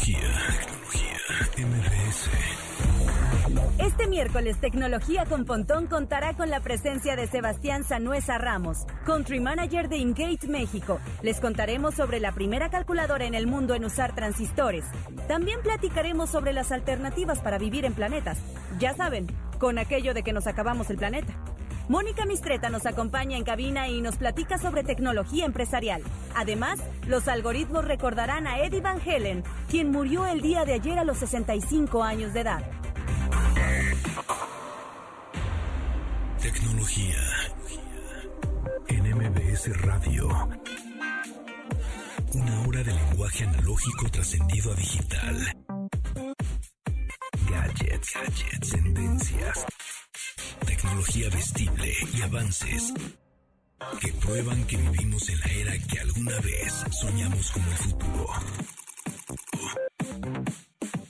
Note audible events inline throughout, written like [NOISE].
Tecnología, tecnología, MBS. Este miércoles Tecnología con Pontón contará con la presencia de Sebastián Sanuesa Ramos, Country Manager de Ingate México. Les contaremos sobre la primera calculadora en el mundo en usar transistores. También platicaremos sobre las alternativas para vivir en planetas. Ya saben, con aquello de que nos acabamos el planeta. Mónica Mistreta nos acompaña en cabina y nos platica sobre tecnología empresarial. Además, los algoritmos recordarán a Eddie Van Helen, quien murió el día de ayer a los 65 años de edad. Tecnología. En MBS Radio. Una hora de lenguaje analógico trascendido a digital. Gadgets, gadgets, tendencias. Tecnología vestible y avances que prueban que vivimos en la era que alguna vez soñamos como el futuro.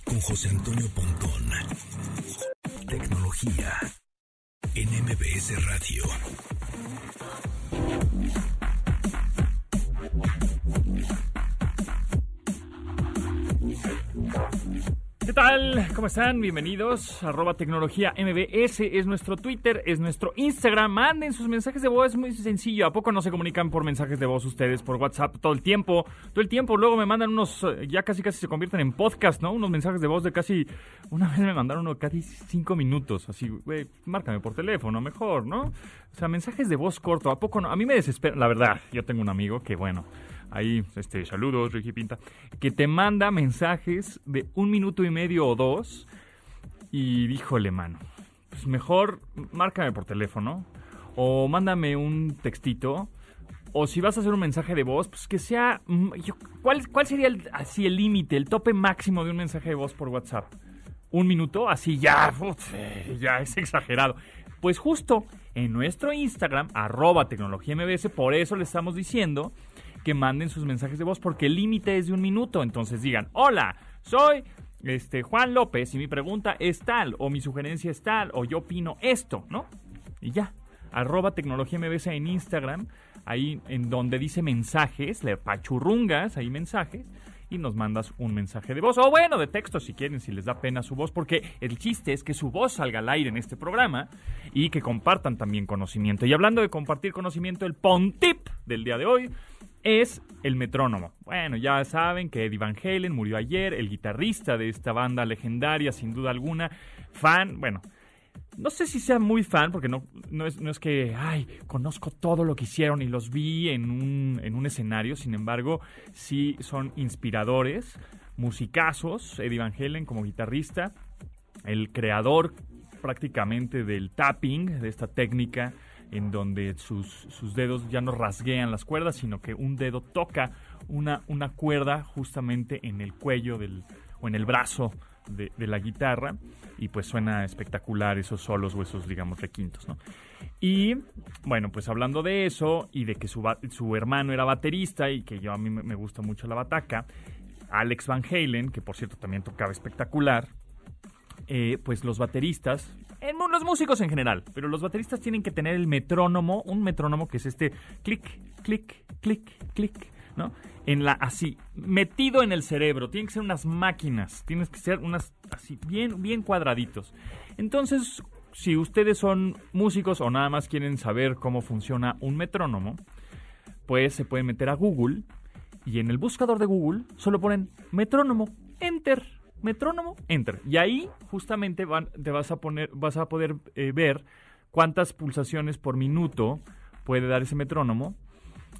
Con José Antonio Pontón. Tecnología en MBS Radio. ¿Qué tal? ¿Cómo están? Bienvenidos. Arroba tecnología MBS es nuestro Twitter, es nuestro Instagram. Manden sus mensajes de voz, es muy sencillo. ¿A poco no se comunican por mensajes de voz ustedes por WhatsApp todo el tiempo? Todo el tiempo. Luego me mandan unos, eh, ya casi casi se convierten en podcast, ¿no? Unos mensajes de voz de casi, una vez me mandaron uno casi cinco minutos. Así, güey, márcame por teléfono, mejor, ¿no? O sea, mensajes de voz corto. ¿A poco no? A mí me desespera, la verdad. Yo tengo un amigo que, bueno ahí, este, saludos, Ricky Pinta, que te manda mensajes de un minuto y medio o dos y díjole, mano, pues mejor márcame por teléfono o mándame un textito o si vas a hacer un mensaje de voz, pues que sea, mm, ¿cuál, cuál sería el, así el límite, el tope máximo de un mensaje de voz por WhatsApp? ¿Un minuto? Así ya, ya es exagerado. Pues justo en nuestro Instagram, arroba tecnología MBS, por eso le estamos diciendo que manden sus mensajes de voz porque el límite es de un minuto. Entonces digan, hola, soy este, Juan López y mi pregunta es tal, o mi sugerencia es tal, o yo opino esto, ¿no? Y ya, arroba tecnología MBS en Instagram, ahí en donde dice mensajes, le pachurrungas ahí mensajes y nos mandas un mensaje de voz o bueno, de texto si quieren, si les da pena su voz, porque el chiste es que su voz salga al aire en este programa y que compartan también conocimiento. Y hablando de compartir conocimiento, el Pontip del día de hoy es el metrónomo. Bueno, ya saben que Eddie Van Halen murió ayer, el guitarrista de esta banda legendaria, sin duda alguna, fan, bueno, no sé si sea muy fan, porque no, no, es, que, ay, conozco todo lo que hicieron y los vi en un, en un escenario, sin embargo, sí son inspiradores, musicazos, Eddie Van Halen como guitarrista, el creador prácticamente del tapping, de esta técnica en donde sus, sus, dedos ya no rasguean las cuerdas, sino que un dedo toca una, una cuerda justamente en el cuello del, o en el brazo de, la guitarra y pues suena espectacular esos solos o esos, digamos, requintos, ¿no? Y bueno, pues hablando de eso y de que su, su hermano era baterista y que yo a mí me gusta mucho la bataca, Alex Van Halen, que por cierto también tocaba espectacular, eh, pues los bateristas, en, los músicos en general, pero los bateristas tienen que tener el metrónomo, un metrónomo que es este clic, clic, clic, clic, ¿no? En la así, metido en el cerebro, tienen que ser unas máquinas, tienen que ser unas así, bien, bien cuadraditos. Entonces, si ustedes son músicos o nada más quieren saber cómo funciona un metrónomo, pues se pueden meter a Google y en el buscador de Google solo ponen metrónomo, enter metrónomo, enter. Y ahí justamente te vas a poner, vas a poder eh, ver cuántas pulsaciones por minuto puede dar ese metrónomo,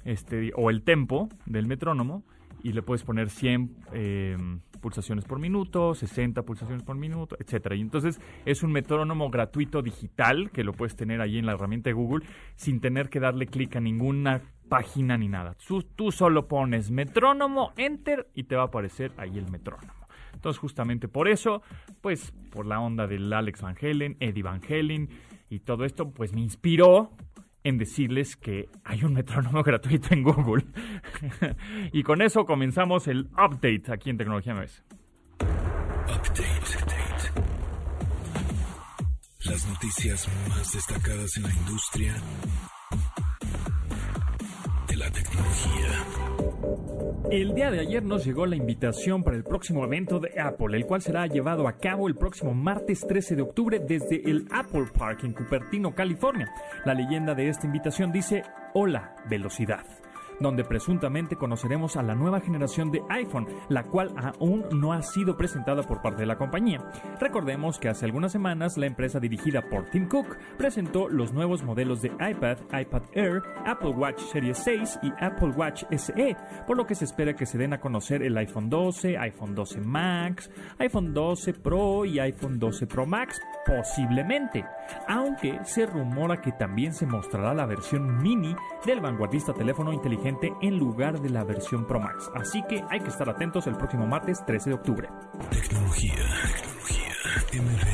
este, o el tempo del metrónomo, y le puedes poner 100 em, pulsaciones por minuto, 60 pulsaciones por minuto, etcétera. Y entonces es un metrónomo gratuito digital que lo puedes tener ahí en la herramienta de Google sin tener que darle clic a ninguna página ni nada. Tú, tú solo pones metrónomo, enter y te va a aparecer ahí el metrónomo. Entonces, justamente por eso, pues por la onda del Alex Van Halen, Eddie Van Halen y todo esto, pues me inspiró en decirles que hay un metrónomo [LAUGHS] gratuito en Google. [LAUGHS] y con eso comenzamos el update aquí en Tecnología MS. Update. Las noticias más destacadas en la industria de la tecnología. El día de ayer nos llegó la invitación para el próximo evento de Apple, el cual será llevado a cabo el próximo martes 13 de octubre desde el Apple Park en Cupertino, California. La leyenda de esta invitación dice, hola, velocidad donde presuntamente conoceremos a la nueva generación de iPhone, la cual aún no ha sido presentada por parte de la compañía. Recordemos que hace algunas semanas la empresa dirigida por Tim Cook presentó los nuevos modelos de iPad, iPad Air, Apple Watch Series 6 y Apple Watch SE, por lo que se espera que se den a conocer el iPhone 12, iPhone 12 Max, iPhone 12 Pro y iPhone 12 Pro Max, posiblemente, aunque se rumora que también se mostrará la versión mini del vanguardista teléfono inteligente en lugar de la versión Pro Max. Así que hay que estar atentos el próximo martes 13 de octubre. Tecnología, tecnología,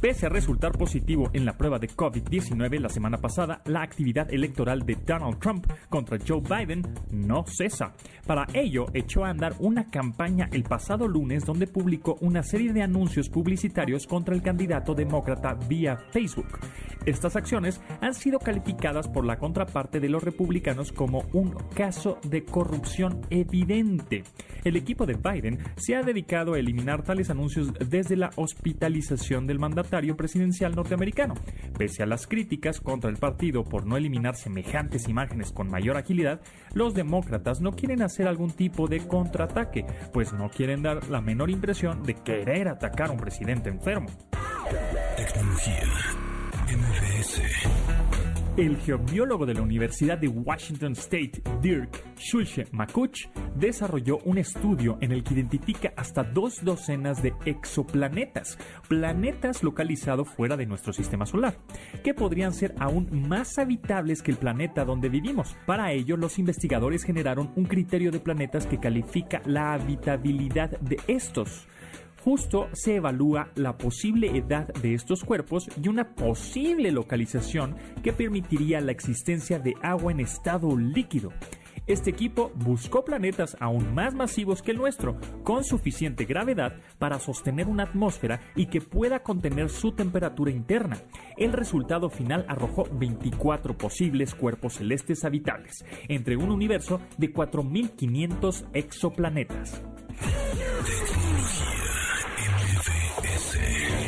Pese a resultar positivo en la prueba de COVID-19 la semana pasada, la actividad electoral de Donald Trump contra Joe Biden no cesa. Para ello, echó a andar una campaña el pasado lunes donde publicó una serie de anuncios publicitarios contra el candidato demócrata vía Facebook. Estas acciones han sido calificadas por la contraparte de los republicanos como un caso de corrupción evidente. El equipo de Biden se ha dedicado a eliminar tales anuncios desde la hospitalización del mandatario presidencial norteamericano. Pese a las críticas contra el partido por no eliminar semejantes imágenes con mayor agilidad, los demócratas no quieren hacer algún tipo de contraataque, pues no quieren dar la menor impresión de querer atacar a un presidente enfermo. Tecnología el geobiólogo de la Universidad de Washington State, Dirk Schulze Makuch, desarrolló un estudio en el que identifica hasta dos docenas de exoplanetas, planetas localizados fuera de nuestro sistema solar, que podrían ser aún más habitables que el planeta donde vivimos. Para ello, los investigadores generaron un criterio de planetas que califica la habitabilidad de estos justo se evalúa la posible edad de estos cuerpos y una posible localización que permitiría la existencia de agua en estado líquido. Este equipo buscó planetas aún más masivos que el nuestro, con suficiente gravedad para sostener una atmósfera y que pueda contener su temperatura interna. El resultado final arrojó 24 posibles cuerpos celestes habitables, entre un universo de 4.500 exoplanetas. sim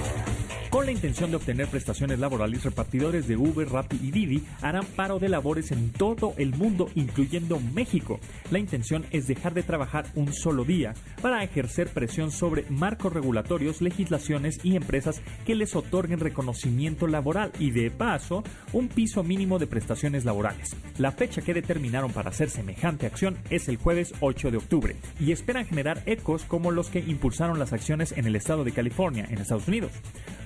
Con la intención de obtener prestaciones laborales, repartidores de Uber, Rappi y Didi harán paro de labores en todo el mundo, incluyendo México. La intención es dejar de trabajar un solo día para ejercer presión sobre marcos regulatorios, legislaciones y empresas que les otorguen reconocimiento laboral y, de paso, un piso mínimo de prestaciones laborales. La fecha que determinaron para hacer semejante acción es el jueves 8 de octubre y esperan generar ecos como los que impulsaron las acciones en el estado de California, en Estados Unidos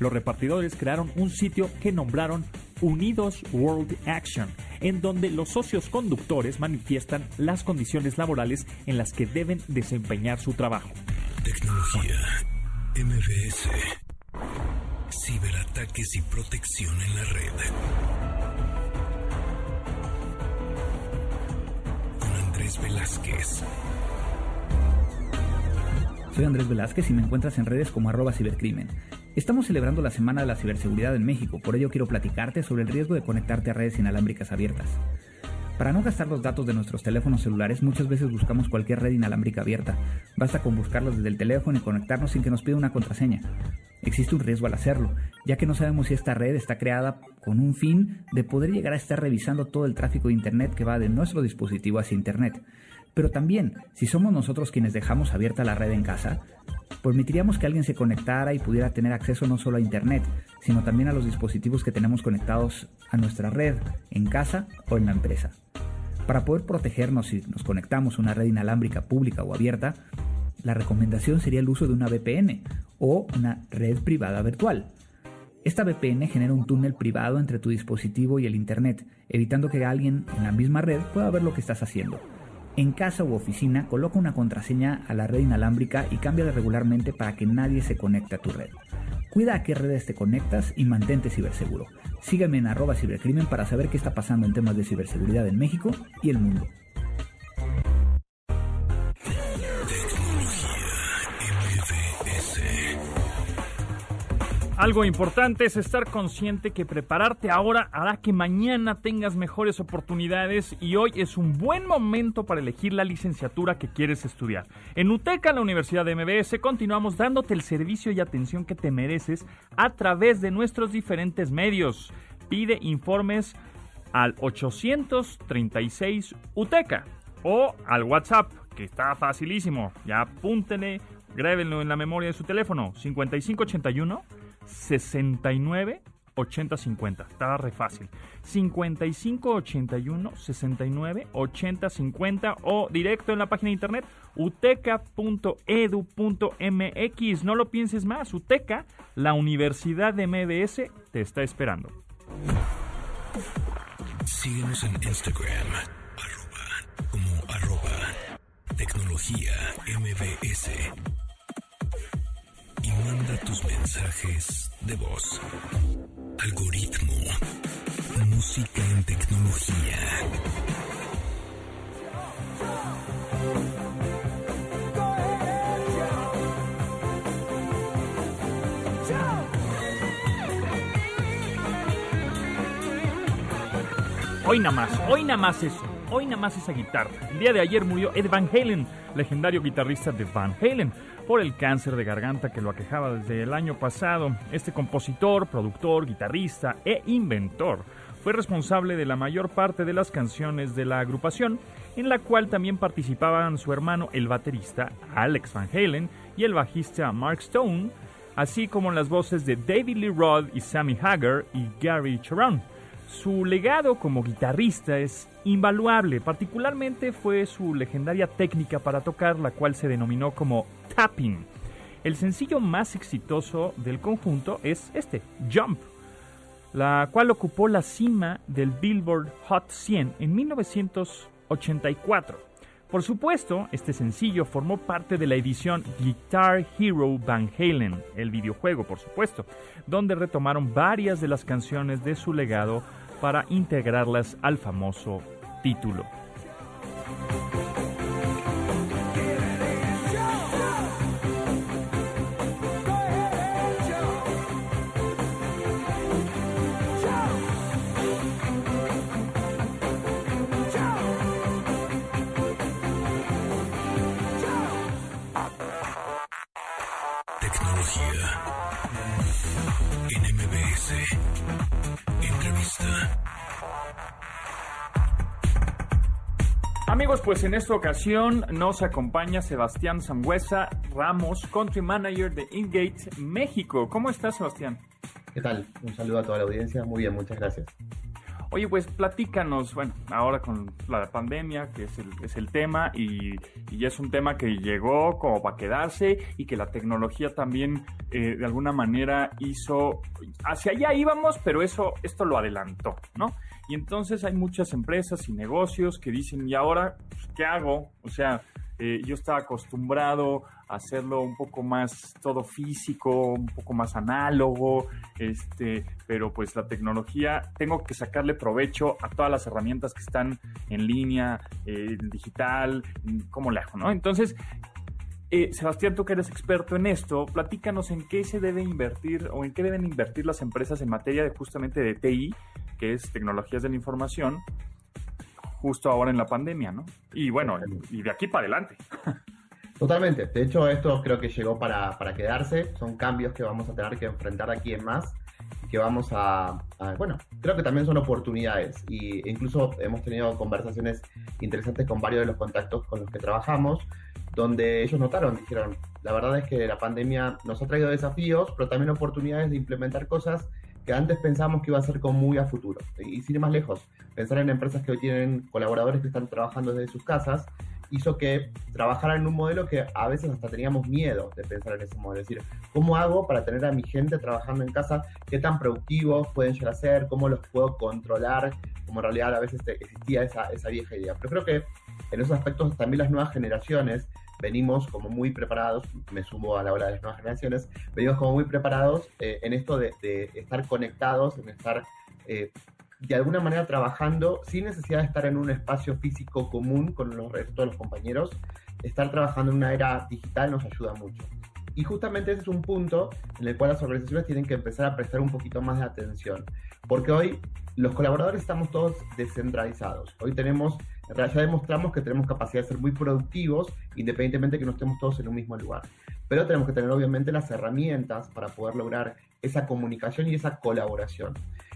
los repartidores crearon un sitio que nombraron Unidos World Action, en donde los socios conductores manifiestan las condiciones laborales en las que deben desempeñar su trabajo. Tecnología MBS. Ciberataques y protección en la red. Con Andrés Velázquez. Soy Andrés Velázquez y me encuentras en redes como arroba cibercrimen. Estamos celebrando la Semana de la Ciberseguridad en México, por ello quiero platicarte sobre el riesgo de conectarte a redes inalámbricas abiertas. Para no gastar los datos de nuestros teléfonos celulares, muchas veces buscamos cualquier red inalámbrica abierta. Basta con buscarlos desde el teléfono y conectarnos sin que nos pida una contraseña. Existe un riesgo al hacerlo, ya que no sabemos si esta red está creada con un fin de poder llegar a estar revisando todo el tráfico de Internet que va de nuestro dispositivo hacia Internet. Pero también, si somos nosotros quienes dejamos abierta la red en casa, permitiríamos que alguien se conectara y pudiera tener acceso no solo a Internet, sino también a los dispositivos que tenemos conectados a nuestra red, en casa o en la empresa. Para poder protegernos si nos conectamos a una red inalámbrica pública o abierta, la recomendación sería el uso de una VPN o una red privada virtual. Esta VPN genera un túnel privado entre tu dispositivo y el Internet, evitando que alguien en la misma red pueda ver lo que estás haciendo. En casa u oficina, coloca una contraseña a la red inalámbrica y cámbiala regularmente para que nadie se conecte a tu red. Cuida a qué redes te conectas y mantente ciberseguro. Sígueme en arroba cibercrimen para saber qué está pasando en temas de ciberseguridad en México y el mundo. Algo importante es estar consciente que prepararte ahora hará que mañana tengas mejores oportunidades y hoy es un buen momento para elegir la licenciatura que quieres estudiar. En UTECA, la Universidad de MBS, continuamos dándote el servicio y atención que te mereces a través de nuestros diferentes medios. Pide informes al 836 UTECA o al WhatsApp, que está facilísimo. Ya apúntenle, grábenlo en la memoria de su teléfono, 5581 69 80 50. Estaba re fácil. 55 81 69 80 50 o directo en la página de internet uteca.edu.mx. No lo pienses más. Uteca, la Universidad de MBS, te está esperando. Síguenos en Instagram, arroba, como arroba, tecnología MBS. Manda tus mensajes de voz. Algoritmo, música en tecnología. Hoy nada más, hoy nada más eso, hoy nada más esa guitarra. El día de ayer murió Ed Van Halen, legendario guitarrista de Van Halen, por el cáncer de garganta que lo aquejaba desde el año pasado. Este compositor, productor, guitarrista e inventor fue responsable de la mayor parte de las canciones de la agrupación, en la cual también participaban su hermano el baterista Alex Van Halen y el bajista Mark Stone, así como las voces de David Lee Roth y Sammy Hagar y Gary Cherone. Su legado como guitarrista es invaluable, particularmente fue su legendaria técnica para tocar, la cual se denominó como tapping. El sencillo más exitoso del conjunto es este, Jump, la cual ocupó la cima del Billboard Hot 100 en 1984. Por supuesto, este sencillo formó parte de la edición Guitar Hero Van Halen, el videojuego por supuesto, donde retomaron varias de las canciones de su legado para integrarlas al famoso título. Amigos, pues en esta ocasión nos acompaña Sebastián Sangüesa Ramos, Country Manager de Ingate México. ¿Cómo estás, Sebastián? ¿Qué tal? Un saludo a toda la audiencia. Muy bien, muchas gracias. Oye, pues platícanos, bueno, ahora con la pandemia, que es el, es el tema, y, y es un tema que llegó como para quedarse y que la tecnología también eh, de alguna manera hizo, hacia allá íbamos, pero eso, esto lo adelantó, ¿no? Y entonces hay muchas empresas y negocios que dicen, ¿y ahora qué hago? O sea, eh, yo estaba acostumbrado a hacerlo un poco más todo físico, un poco más análogo, este, pero pues la tecnología, tengo que sacarle provecho a todas las herramientas que están en línea, eh, digital, ¿cómo le hago? ¿no? Entonces, eh, Sebastián, tú que eres experto en esto, platícanos en qué se debe invertir o en qué deben invertir las empresas en materia de justamente de TI, que es tecnologías de la información, justo ahora en la pandemia, ¿no? Y bueno, y de aquí para adelante. Totalmente. De hecho, esto creo que llegó para, para quedarse. Son cambios que vamos a tener que enfrentar aquí en más. Que vamos a, a- Bueno, creo que también son oportunidades. Y incluso hemos tenido conversaciones interesantes con varios de los contactos con los que trabajamos, donde ellos notaron, dijeron, la verdad es que la pandemia nos ha traído desafíos, pero también oportunidades de implementar cosas que antes pensamos que iba a ser como muy a futuro. Y, sin ir más lejos, pensar en empresas que hoy tienen colaboradores que están trabajando desde sus casas, hizo que trabajaran en un modelo que a veces hasta teníamos miedo de pensar en ese modelo. Es decir, ¿cómo hago para tener a mi gente trabajando en casa? ¿Qué tan productivos pueden llegar a ser? ¿Cómo los puedo controlar? Como en realidad a veces existía esa, esa vieja idea. Pero creo que en esos aspectos también las nuevas generaciones venimos como muy preparados, me sumo a la ola de las nuevas generaciones, venimos como muy preparados eh, en esto de, de estar conectados, en estar eh, de alguna manera trabajando sin necesidad de estar en un espacio físico común con los restos de los compañeros. Estar trabajando en una era digital nos ayuda mucho. Y justamente ese es un punto en el cual las organizaciones tienen que empezar a prestar un poquito más de atención, porque hoy los colaboradores estamos todos descentralizados. Hoy tenemos, ya demostramos que tenemos capacidad de ser muy productivos independientemente de que no estemos todos en un mismo lugar. Pero tenemos que tener obviamente las herramientas para poder lograr esa comunicación y esa colaboración.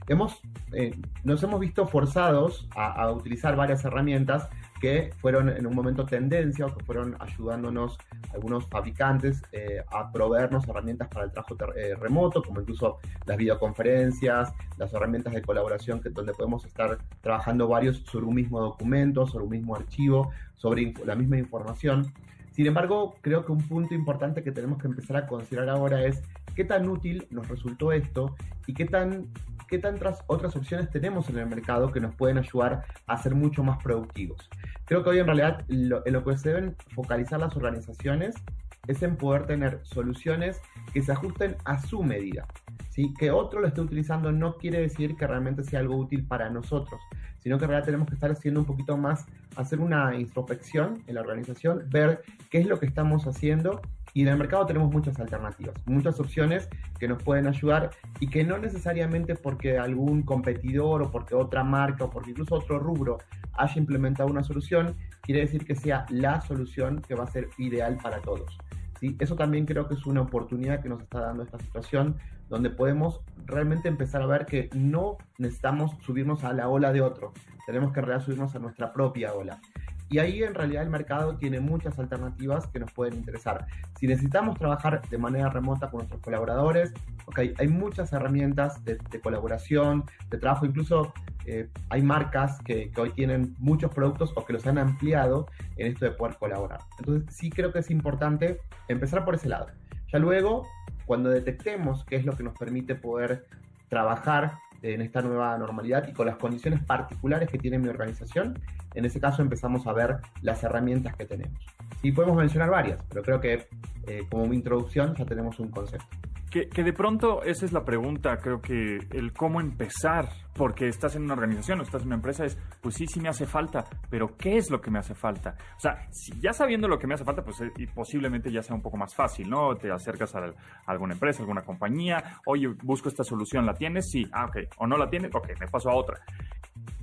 Hemos, eh, nos hemos visto forzados a, a utilizar varias herramientas que fueron en un momento tendencia o que fueron ayudándonos algunos fabricantes eh, a proveernos herramientas para el trabajo eh, remoto, como incluso las videoconferencias, las herramientas de colaboración que, donde podemos estar trabajando varios sobre un mismo documento, sobre un mismo archivo, sobre la misma información. Sin embargo, creo que un punto importante que tenemos que empezar a considerar ahora es qué tan útil nos resultó esto y qué tan qué tantas otras opciones tenemos en el mercado que nos pueden ayudar a ser mucho más productivos. Creo que hoy en realidad lo, en lo que se deben focalizar las organizaciones es en poder tener soluciones que se ajusten a su medida. ¿sí? Que otro lo esté utilizando no quiere decir que realmente sea algo útil para nosotros, sino que en realidad tenemos que estar haciendo un poquito más, hacer una introspección en la organización, ver qué es lo que estamos haciendo y en el mercado tenemos muchas alternativas, muchas opciones que nos pueden ayudar y que no necesariamente porque algún competidor o porque otra marca o porque incluso otro rubro haya implementado una solución, quiere decir que sea la solución que va a ser ideal para todos. ¿sí? Eso también creo que es una oportunidad que nos está dando esta situación, donde podemos realmente empezar a ver que no necesitamos subirnos a la ola de otro, tenemos que realidad subirnos a nuestra propia ola. Y ahí en realidad el mercado tiene muchas alternativas que nos pueden interesar. Si necesitamos trabajar de manera remota con nuestros colaboradores, okay, hay muchas herramientas de, colaboración, de trabajo, incluso eh, hay marcas que, que, hoy tienen muchos productos o que los han ampliado en esto de poder colaborar. Entonces sí creo que es importante empezar por ese lado. Ya luego, cuando detectemos qué es lo que nos permite poder trabajar en esta nueva normalidad y con las condiciones particulares que tiene mi organización, en ese caso empezamos a ver las herramientas que tenemos. Y podemos mencionar varias, pero creo que eh, como mi introducción ya tenemos un concepto. Que, de pronto esa es la pregunta, creo que el cómo empezar, porque estás en una organización o estás en una empresa, es, pues sí, sí me hace falta, pero ¿qué es lo que me hace falta? O sea, si ya sabiendo lo que me hace falta, pues eh, posiblemente ya sea un poco más fácil, ¿no? Te acercas a, a, alguna empresa, alguna compañía, oye, busco esta solución, ¿la tienes? Sí, ah, ok, o no la tienes, ok, me paso a otra.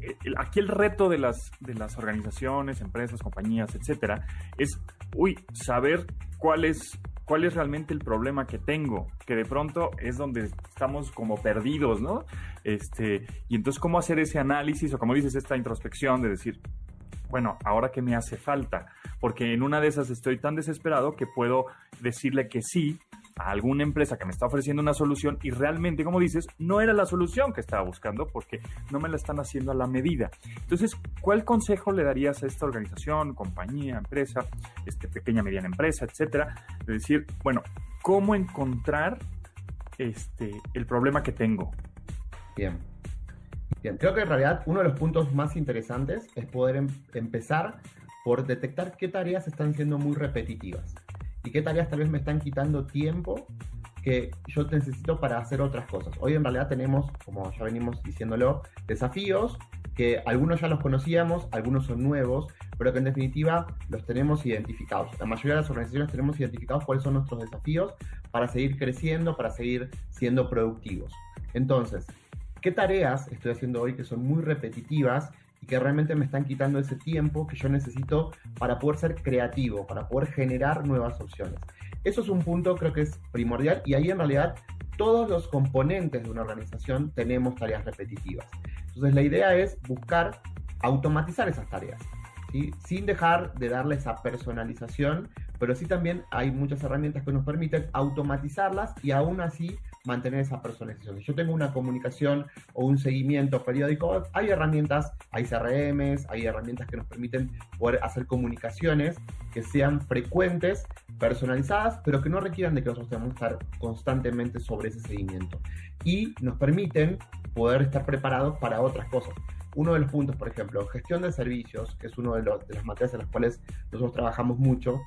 Eh, aquí el reto de las, de las organizaciones, empresas, compañías, etcétera, es, uy, saber cuál es cuál es realmente el problema que tengo, que de pronto es donde estamos como perdidos, ¿no? Este, y entonces cómo hacer ese análisis o como dices esta introspección de decir, bueno, ahora que me hace falta, porque en una de esas estoy tan desesperado que puedo decirle que sí a alguna empresa que me está ofreciendo una solución y realmente, como dices, no era la solución que estaba buscando porque no me la están haciendo a la medida. Entonces, ¿cuál consejo le darías a esta organización, compañía, empresa, este, pequeña, mediana empresa, etcétera? De decir, bueno, ¿cómo encontrar este, el problema que tengo? Bien. Bien, creo que en realidad uno de los puntos más interesantes es poder em empezar por detectar qué tareas están siendo muy repetitivas y qué tareas tal vez me están quitando tiempo que yo necesito para hacer otras cosas. Hoy en realidad tenemos, como ya venimos diciéndolo, desafíos que algunos ya los conocíamos, algunos son nuevos, pero que en definitiva los tenemos identificados. La mayoría de las organizaciones tenemos identificados cuáles son nuestros desafíos para seguir creciendo, para seguir siendo productivos. Entonces, ¿qué tareas estoy haciendo hoy que son muy repetitivas y que realmente me están quitando ese tiempo que yo necesito para poder ser creativo, para poder generar nuevas opciones. Eso es un punto creo que es primordial y ahí en realidad todos los componentes de una organización tenemos tareas repetitivas. Entonces la idea es buscar automatizar esas tareas, ¿sí? sin dejar de darle esa personalización, pero sí también hay muchas herramientas que nos permiten automatizarlas y aún así mantener esa personalización. Si yo tengo una comunicación o un seguimiento periódico, hay herramientas, hay CRMs, hay herramientas que nos permiten poder hacer comunicaciones que sean frecuentes, personalizadas, pero que no requieran de que nosotros tengamos que estar constantemente sobre ese seguimiento. Y nos permiten poder estar preparados para otras cosas. Uno de los puntos, por ejemplo, gestión de servicios, que es uno de, los, de las materias en las cuales nosotros trabajamos mucho,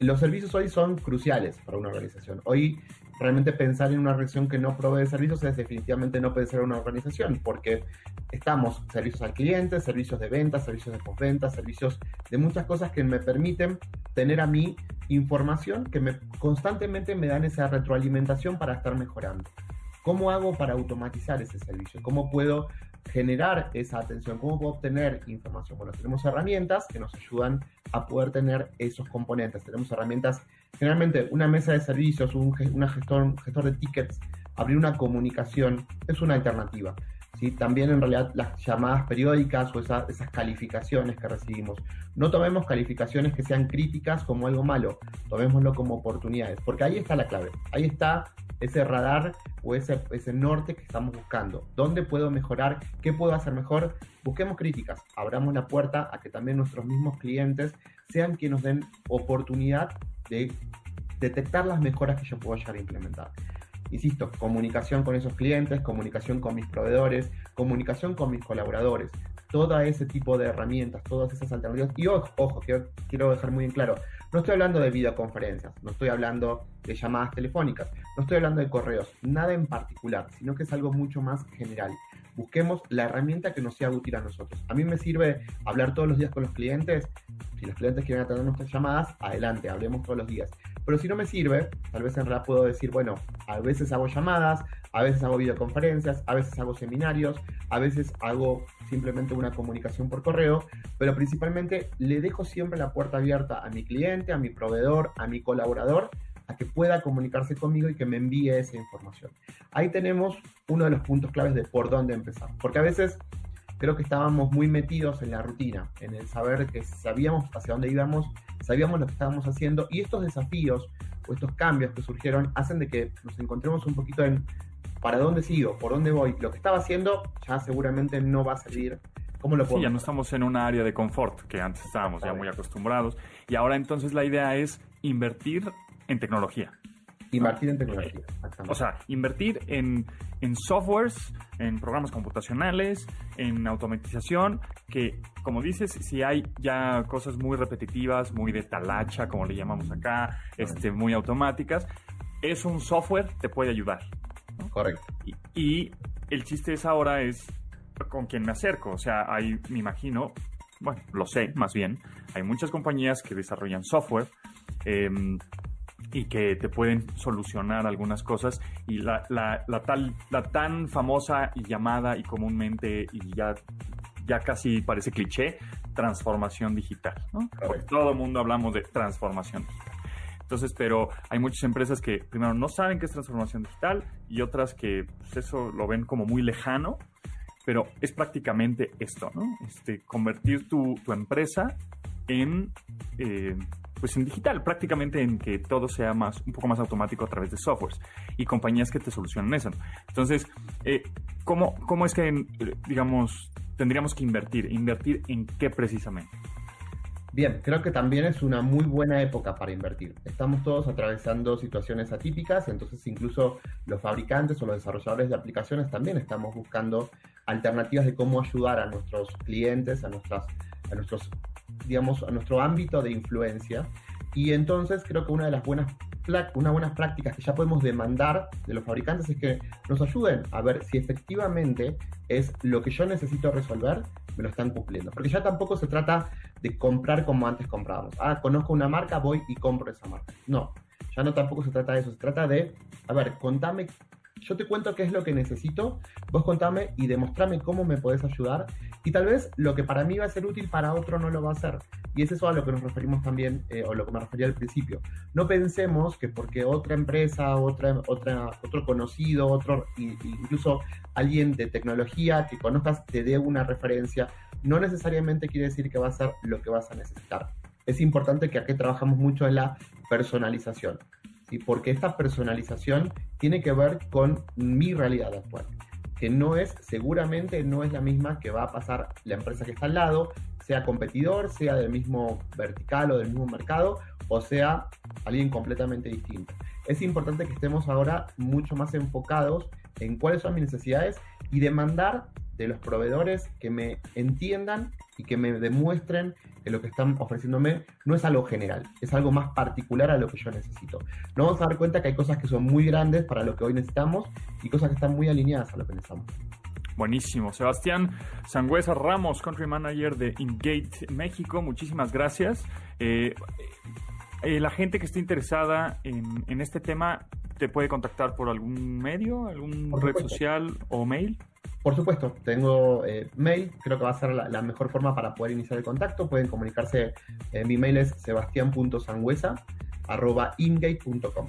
los servicios hoy son cruciales para una organización. Hoy realmente pensar en una organización que no provee servicios es definitivamente no puede ser una organización, porque estamos servicios al cliente, servicios de venta, servicios de postventa, servicios de muchas cosas que me permiten tener a mí información que me, constantemente me dan esa retroalimentación para estar mejorando. ¿Cómo hago para automatizar ese servicio? ¿Cómo puedo generar esa atención? ¿Cómo puedo obtener información? Bueno, tenemos herramientas que nos ayudan a poder tener esos componentes. Tenemos herramientas, generalmente una mesa de servicios, un, una gestor, gestor de tickets, abrir una comunicación es una alternativa. ¿sí? También en realidad las llamadas periódicas o esas calificaciones que recibimos. No tomemos calificaciones que sean críticas como algo malo, tomémoslo como oportunidades, porque ahí está la clave, ahí está ese radar o ese, ese norte que estamos buscando. ¿Dónde puedo mejorar? ¿Qué puedo hacer mejor? Busquemos críticas, abramos la puerta a que también nuestros mismos clientes sean quienes nos den oportunidad de detectar las mejoras que yo puedo llegar a implementar insisto, comunicación con esos clientes, comunicación con mis proveedores, comunicación con mis colaboradores, todo ese tipo de herramientas, todas esas alternativas. Y ojo, quiero, quiero dejar muy en claro, no estoy hablando de videoconferencias, no estoy hablando de llamadas telefónicas, no estoy hablando de correos, nada en particular, sino que es algo mucho más general. Busquemos la herramienta que nos sea útil a nosotros. A mí me sirve hablar todos los días con los clientes. Si los clientes quieren atender nuestras llamadas, adelante, hablemos todos los días. Pero si no me sirve, tal vez en realidad puedo decir, bueno, a veces hago llamadas, a veces hago videoconferencias, a veces hago seminarios, a veces hago simplemente una comunicación por correo, pero principalmente le dejo siempre la puerta abierta a mi cliente, a mi proveedor, a mi colaborador, a que pueda comunicarse conmigo y que me envíe esa información. Ahí tenemos uno de los puntos claves de por dónde empezar, porque a veces creo que estábamos muy metidos en la rutina, en el saber que sabíamos hacia dónde íbamos sabíamos lo que estábamos haciendo y estos desafíos o estos cambios que surgieron hacen de que nos encontremos un poquito en para dónde sigo, por dónde voy. Lo que estaba haciendo ya seguramente no va a servir. ¿Cómo lo puedo? Sí, ya no estamos en un área de confort que antes estábamos ya muy acostumbrados. Y ahora entonces la idea es invertir en tecnología. Invertir en tecnología. O sea, invertir en, en softwares, en programas computacionales, en automatización, que como dices, si hay ya cosas muy repetitivas, muy de talacha, como le llamamos acá, este, muy automáticas, es un software te puede ayudar. Correcto. Y, y, el chiste es ahora es con quién me acerco. O sea, hay, me imagino, bueno, lo sé más bien, hay muchas compañías que desarrollan software. Eh, y que te pueden solucionar algunas cosas y la, la, la, tal, la tan famosa y llamada y comúnmente y ya, ya casi parece cliché, transformación digital, ¿no? todo el mundo hablamos de transformación digital. Entonces, pero hay muchas empresas que primero no saben qué es transformación digital y otras que pues, eso lo ven como muy lejano, pero es prácticamente esto, ¿no? Este, convertir tu, tu empresa en eh, pues en digital, prácticamente en que todo sea más, un poco más automático a través de softwares y compañías que te solucionan eso. Entonces, eh, ¿cómo, ¿cómo, es que, digamos, tendríamos que invertir? ¿Invertir en qué precisamente? Bien, creo que también es una muy buena época para invertir. Estamos todos atravesando situaciones atípicas, entonces incluso los fabricantes o los desarrolladores de aplicaciones también estamos buscando alternativas de cómo ayudar a nuestros clientes, a, nuestras, a nuestros digamos, a nuestro ámbito de influencia. Y entonces creo que una de las buenas, una buenas prácticas que ya podemos demandar de los fabricantes es que nos ayuden a ver si efectivamente es lo que yo necesito resolver, me lo están cumpliendo. Porque ya tampoco se trata de comprar como antes comprábamos. Ah, conozco una marca, voy y compro esa marca. No, ya no tampoco se trata de eso. Se trata de, a ver, contame yo te cuento qué es lo que necesito, vos contame y demostrame cómo me podés ayudar. Y tal vez lo que para mí va a ser útil, para otro no lo va a ser. Y es eso a lo que nos referimos también, eh, o lo que me refería al principio. No pensemos que porque otra empresa, otra, otra, otro conocido, otro, incluso alguien de tecnología que conozcas te dé una referencia, no necesariamente quiere decir que va a ser lo que vas a necesitar. Es importante que aquí trabajamos mucho en la personalización. ¿sí? porque esta personalización tiene que ver con mi realidad actual, que no es, seguramente no es la misma que va a pasar la empresa que está al lado, sea competidor, sea del mismo vertical o del mismo mercado, o sea alguien completamente distinto. Es importante que estemos ahora mucho más enfocados en cuáles son mis necesidades y demandar de los proveedores que me entiendan y que me demuestren que lo que están ofreciéndome no es algo general, es algo más particular a lo que yo necesito. Nos vamos a dar cuenta que hay cosas que son muy grandes para lo que hoy necesitamos y cosas que están muy alineadas a lo que necesitamos. Buenísimo. Sebastián Sangüesa Ramos, Country Manager de Ingate México, muchísimas gracias. Eh, eh, la gente que esté interesada en, en, este tema te puede contactar por algún medio, algún red social o mail. Por supuesto, tengo eh, mail, creo que va a ser la, mejor forma para poder iniciar el contacto. Pueden comunicarse, eh, mi mail es sebastián.sangüesa.ingate.com.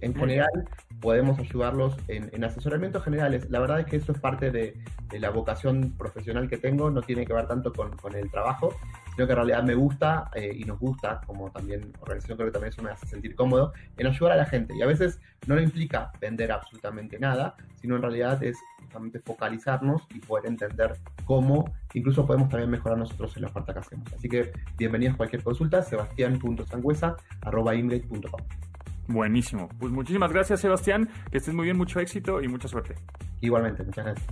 En general, podemos ayudarlos en, asesoramientos generales. La verdad es que eso es parte de, la vocación profesional que tengo, no tiene que ver tanto con, el trabajo, sino que en realidad me gusta eh, y nos gusta, como también organización creo que también eso me hace sentir cómodo, en ayudar a la gente. Y a veces no lo implica vender absolutamente nada, sino en realidad es justamente focalizarnos y poder entender cómo incluso podemos también mejorar nosotros en la oferta que hacemos. Así que bienvenidos a cualquier consulta, sebastián.sangüesa.com. Buenísimo. Pues muchísimas gracias, Sebastián. Que estés muy bien, mucho éxito y mucha suerte. Igualmente, muchas gracias.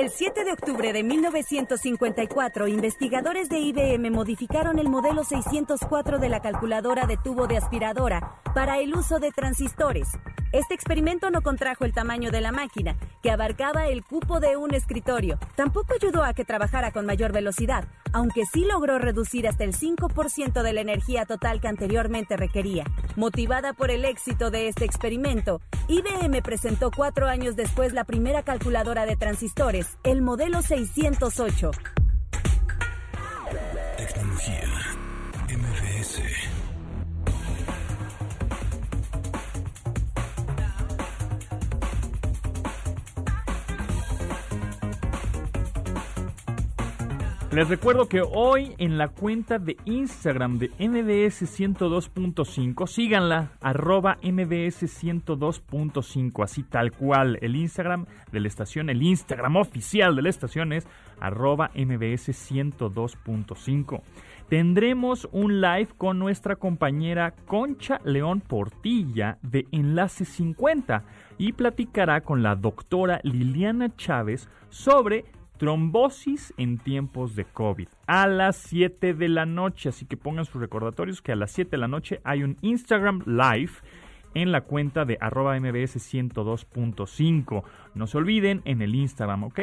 El 7 de octubre de 1954, investigadores de IBM modificaron el modelo 604 de la calculadora de tubo de aspiradora para el uso de transistores. Este experimento no contrajo el tamaño de la máquina, que abarcaba el cupo de un escritorio. Tampoco ayudó a que trabajara con mayor velocidad, aunque sí logró reducir hasta el 5% de la energía total que anteriormente requería. Motivada por el éxito de este experimento, IBM presentó cuatro años después la primera calculadora de transistores, el modelo 608. Tecnología. Les recuerdo que hoy en la cuenta de Instagram de MBS 102.5, síganla, arroba MBS 102.5, así tal cual. El Instagram de la estación, el Instagram oficial de la estación es arroba MBS 102.5. Tendremos un live con nuestra compañera Concha León Portilla de Enlace 50 y platicará con la doctora Liliana Chávez sobre trombosis en tiempos de COVID a las 7 de la noche. Así que pongan sus recordatorios que a las 7 de la noche hay un Instagram Live en la cuenta de arroba mbs 102.5. No se olviden en el Instagram, ¿ok?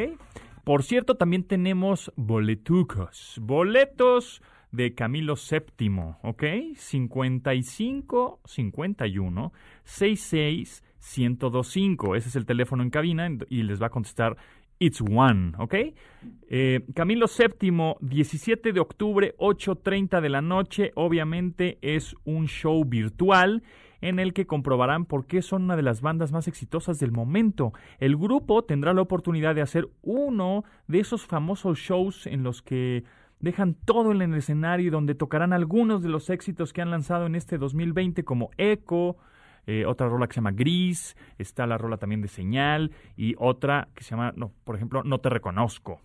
Por cierto, también tenemos boletucos, boletos de Camilo VII, ¿ok? 55 51 66 1025. Ese es el teléfono en cabina y les va a contestar It's One, ¿ok? Eh, Camilo VII, 17 de octubre, 8.30 de la noche. Obviamente es un show virtual en el que comprobarán por qué son una de las bandas más exitosas del momento. El grupo tendrá la oportunidad de hacer uno de esos famosos shows en los que dejan todo en el escenario y donde tocarán algunos de los éxitos que han lanzado en este 2020 como Echo, eh, otra rola que se llama Gris, está la rola también de Señal y otra que se llama, no, por ejemplo, No te reconozco.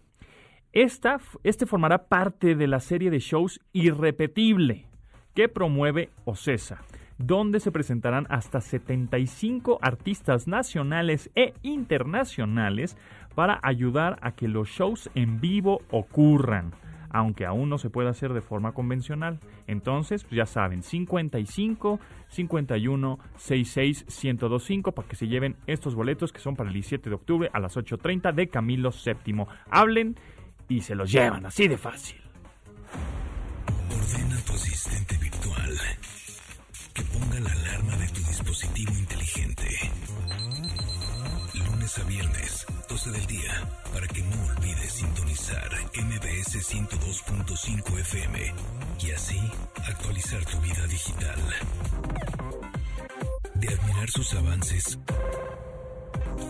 Esta, este formará parte de la serie de shows Irrepetible que promueve OCESA, donde se presentarán hasta 75 artistas nacionales e internacionales para ayudar a que los shows en vivo ocurran aunque aún no se puede hacer de forma convencional. Entonces, pues ya saben, 55 51 66 1025 para que se lleven estos boletos que son para el 17 de octubre a las 8.30 de Camilo VII. Hablen y se los llevan, así de fácil. Ordena tu asistente virtual que ponga la alarma de tu dispositivo inteligente. Lunes a viernes 12 del día para que no olvides sintonizar MBS 102.5 FM y así actualizar tu vida digital. De admirar sus avances,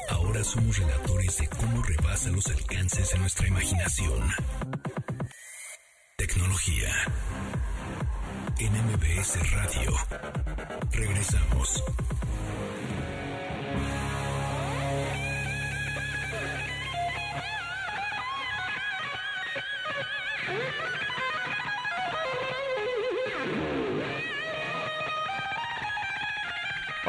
ahora somos relatores de cómo rebasa los alcances de nuestra imaginación. Tecnología. En MBS Radio. Regresamos.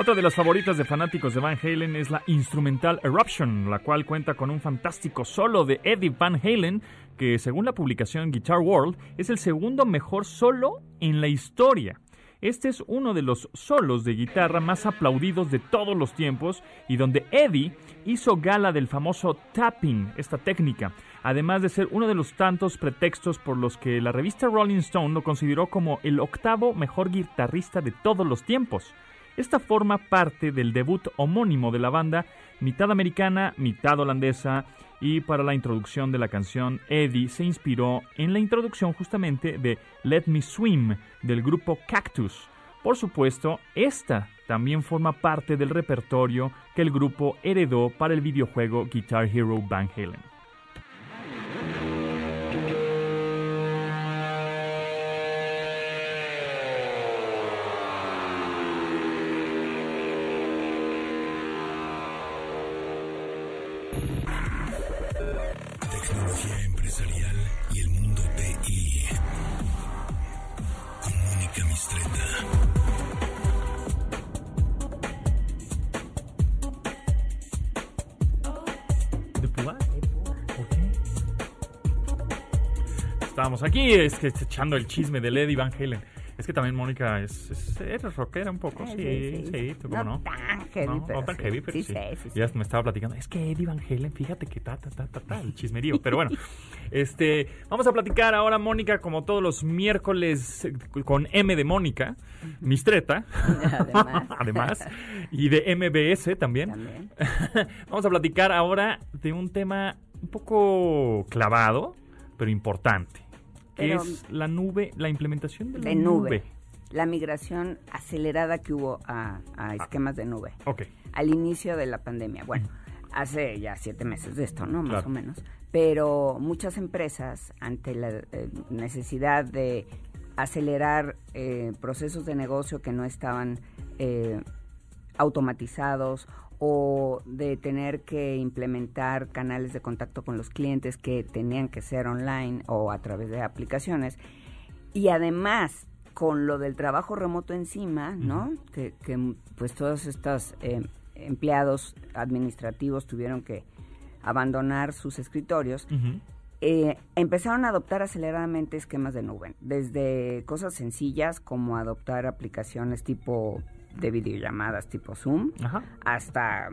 Otra de las favoritas de fanáticos de Van Halen es la instrumental Eruption, la cual cuenta con un fantástico solo de Eddie Van Halen, que según la publicación Guitar World es el segundo mejor solo en la historia. Este es uno de los solos de guitarra más aplaudidos de todos los tiempos y donde Eddie hizo gala del famoso tapping, esta técnica, además de ser uno de los tantos pretextos por los que la revista Rolling Stone lo consideró como el octavo mejor guitarrista de todos los tiempos. Esta forma parte del debut homónimo de la banda, mitad americana, mitad holandesa, y para la introducción de la canción, Eddie se inspiró en la introducción justamente de Let Me Swim del grupo Cactus. Por supuesto, esta también forma parte del repertorio que el grupo heredó para el videojuego Guitar Hero Van Halen. Estábamos aquí es que echando el chisme de Eddie Van Halen. Es que también Mónica es, es eres rockera un poco, sí, sí, sí, ¿tú cómo no? Heavy, no, pero no tan sí. heavy, pero Sí, sí. sí, sí, Ya me estaba platicando, es que Eddie Van Halen, fíjate que ta, ta, ta, ta, ta, el [LAUGHS] chismerío. Pero bueno, este, vamos a platicar ahora, Mónica, como todos los miércoles, con M de Mónica, Mistreta, Además. [LAUGHS] además, y de MBS también. También. [LAUGHS] Vamos a platicar ahora de un tema un poco clavado, pero importante, que Pero- es la nube, la implementación de la De nube. La migración acelerada que hubo a, a esquemas de nube al inicio de la pandemia. Bueno, hace ya siete meses de esto, ¿no? Más Claro. o menos. Pero muchas empresas, ante la eh, necesidad de acelerar eh, procesos de negocio que no estaban eh, automatizados o de tener que implementar canales de contacto con los clientes que tenían que ser online o a través de aplicaciones. Y además, con lo del trabajo remoto encima, ¿no? Que, que, pues todos estos eh, empleados administrativos tuvieron que abandonar sus escritorios, eh, empezaron a adoptar aceleradamente esquemas de nube, desde cosas sencillas como adoptar aplicaciones tipo de videollamadas tipo Zoom, hasta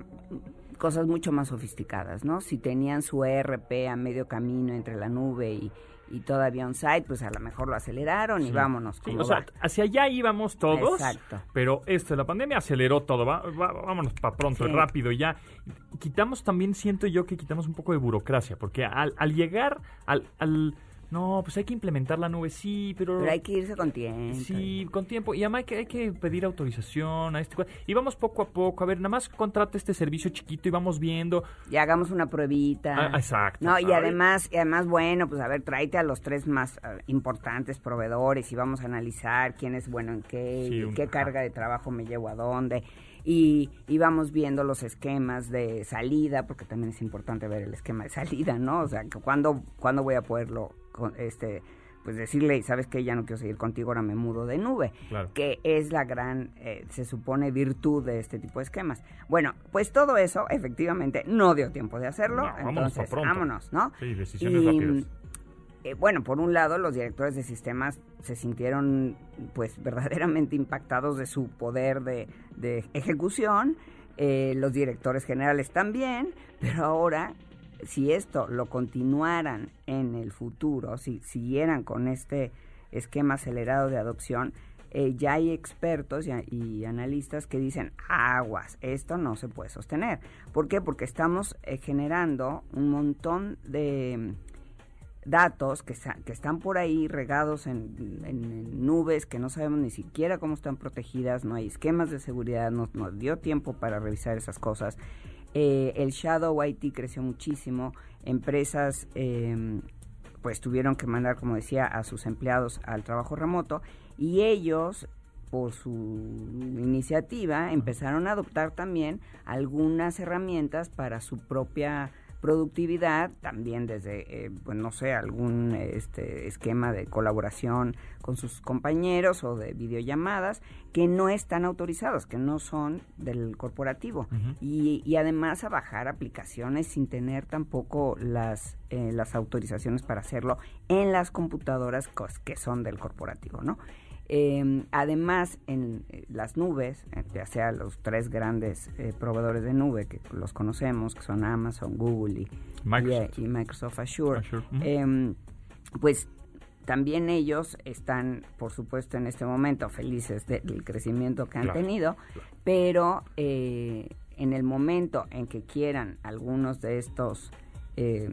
cosas mucho más sofisticadas, ¿no? Si tenían su ERP a medio camino entre la nube y, y todavía on-site, pues a lo mejor lo aceleraron y vámonos. Sí, o sea, hacia allá íbamos todos, Exacto. pero esto, la pandemia aceleró todo, va- va- vámonos para pronto, Sí. rápido ya. Quitamos también, siento yo que quitamos un poco de burocracia, porque al, al llegar al, al- No, pues hay que implementar la nube, sí, pero... Pero hay que irse con tiempo. Sí, con tiempo. Y además hay que, hay que pedir autorización a este... Y vamos poco a poco. A ver, nada más contrata este servicio chiquito y vamos viendo. Y hagamos una pruebita. Ah, exacto. No, y además, y además, bueno, pues a ver, tráete a los tres más eh, importantes proveedores y vamos a analizar quién es bueno en qué, Sí, y un- qué carga de trabajo me llevo a dónde. Y, y vamos viendo los esquemas de salida, porque también es importante ver el esquema de salida, ¿no? O sea, cuándo, cuándo voy a poderlo, este, pues decirle, sabes que ya no quiero seguir contigo, ahora me mudo de nube Claro. que es la gran, eh, se supone, virtud de este tipo de esquemas. Bueno, pues todo eso efectivamente no dio tiempo de hacerlo, No, entonces vámonos, ¿no? Sí, decisiones Y, rápidas. Eh, bueno, por un lado, los directores de sistemas se sintieron pues [LAUGHS] verdaderamente impactados de su poder de, ejecución, eh, los directores generales también, pero ahora, si esto lo continuaran en el futuro, si siguieran con este esquema acelerado de adopción, eh, ya hay expertos y, y analistas que dicen, aguas, esto no se puede sostener. ¿Por qué? Porque estamos generando un montón de datos que, que están por ahí regados en, en- en nubes que no sabemos ni siquiera cómo están protegidas, no hay esquemas de seguridad, no nos dio tiempo para revisar esas cosas. Eh, el Shadow IT creció muchísimo, empresas eh, pues tuvieron que mandar, como decía, a sus empleados al trabajo remoto y ellos por su iniciativa empezaron a adoptar también algunas herramientas para su propia productividad, también desde, eh, pues no sé, algún este, esquema de colaboración con sus compañeros o de videollamadas que no están autorizados, que no son del corporativo. Y, y además a bajar aplicaciones sin tener tampoco las, eh, las autorizaciones para hacerlo en las computadoras que son del corporativo, ¿no? Eh, además, en eh, las nubes, eh, ya sea los tres grandes eh, proveedores de nube que los conocemos, que son Amazon, Google y Microsoft, y, y Microsoft Azure, em, pues también ellos están, por supuesto, en este momento felices de- del crecimiento que han Claro, tenido, pero eh, en el momento en que quieran algunos de estos eh,